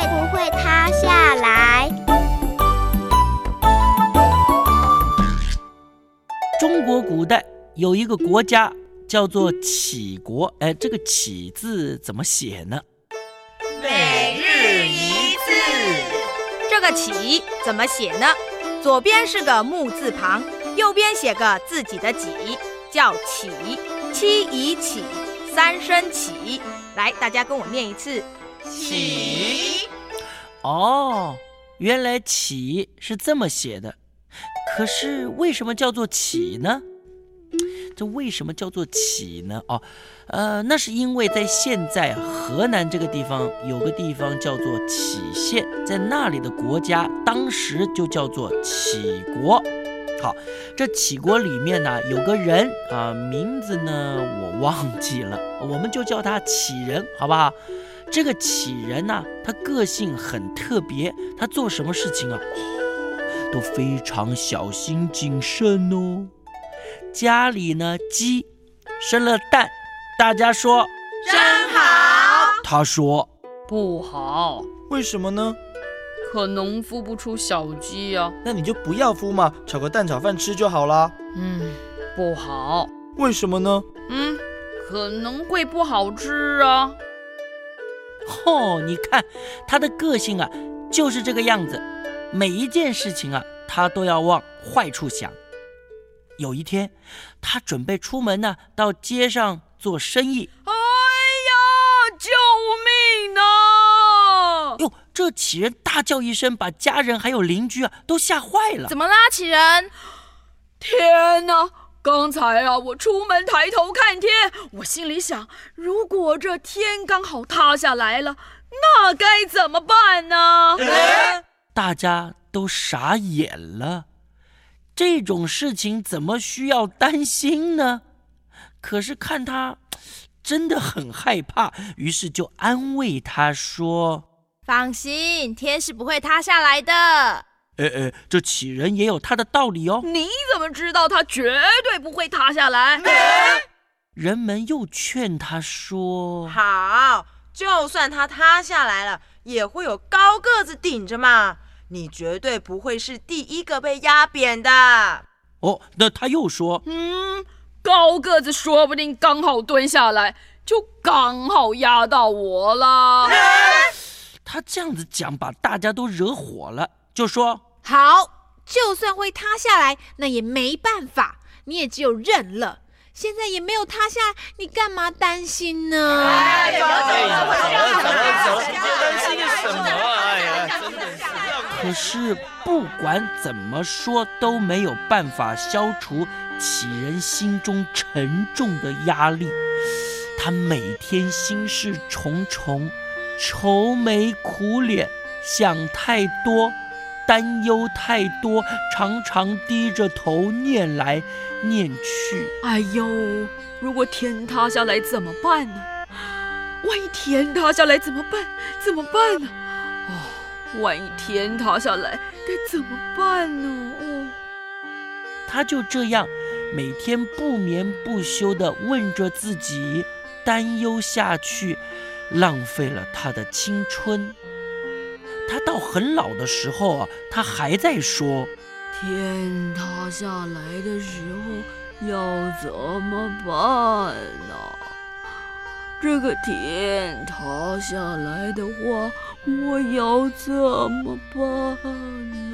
会不会塌下来？中国古代有一个国家叫做杞国，哎，这个“杞”字怎么写呢？每日一字，这个“杞”怎么写呢？左边是个木字旁，右边写个自己的“己”，叫“杞”。七以起，三声起。来，大家跟我念一次：起。哦，原来“起”是这么写的。可是为什么叫做“起”呢？这为什么叫做“起”呢？哦，呃，那是因为在现在河南这个地方有个地方叫做杞县，在那里的国家当时就叫做杞国。好，这杞国里面呢有个人啊，名字呢我忘记了，我们就叫他杞人，好不好？这个杞人呢，他个性很特别，他做什么事情啊，都非常小心谨慎哦。家里呢鸡生了蛋，大家说真好。他说不好，为什么呢？可能孵不出小鸡呀。那你就不要孵嘛，炒个蛋炒饭吃就好啦。嗯，不好。为什么呢？嗯，可能会不好吃啊。哦，你看他的个性啊，就是这个样子，每一件事情啊，他都要往坏处想。有一天，他准备出门呢，到街上做生意。哎呀，救命啊！哟，这杞人大叫一声，把家人还有邻居啊都吓坏了。怎么啦，杞人？天哪！刚才啊，我出门抬头看天，我心里想，如果这天刚好塌下来了，那该怎么办呢？大家都傻眼了。这种事情怎么需要担心呢？可是看他真的很害怕，于是就安慰他说：“放心，天是不会塌下来的。”哎哎，这杞人也有他的道理哦。你怎么知道他绝对不会塌下来？人们又劝他说：“好，就算他塌下来了，也会有高个子顶着嘛。”你绝对不会是第一个被压扁的哦。那他又说：“嗯，高个子说不定刚好蹲下来，就刚好压到我了。”他这样子讲，把大家都惹火了，就说：“好，就算会塌下来，那也没办法，你也只有认了。现在也没有塌下，你干嘛担心呢？”哎，走走走走走，担心什么？哎呀，可是不管怎么说都没有办法消除杞人心中沉重的压力。他每天心事重重，愁眉苦脸，想太多，担忧太多，常常低着头念来念去。哎呦，如果天塌下来怎么办呢？万一天塌下来怎么办？怎么办呢？哦。万一天塌下来该怎么办呢？哦，他就这样每天不眠不休地问着自己，担忧下去，浪费了他的青春。他到很老的时候啊，他还在说：天塌下来的时候要怎么办呢？这个天塌下来的话。我要怎么办呢？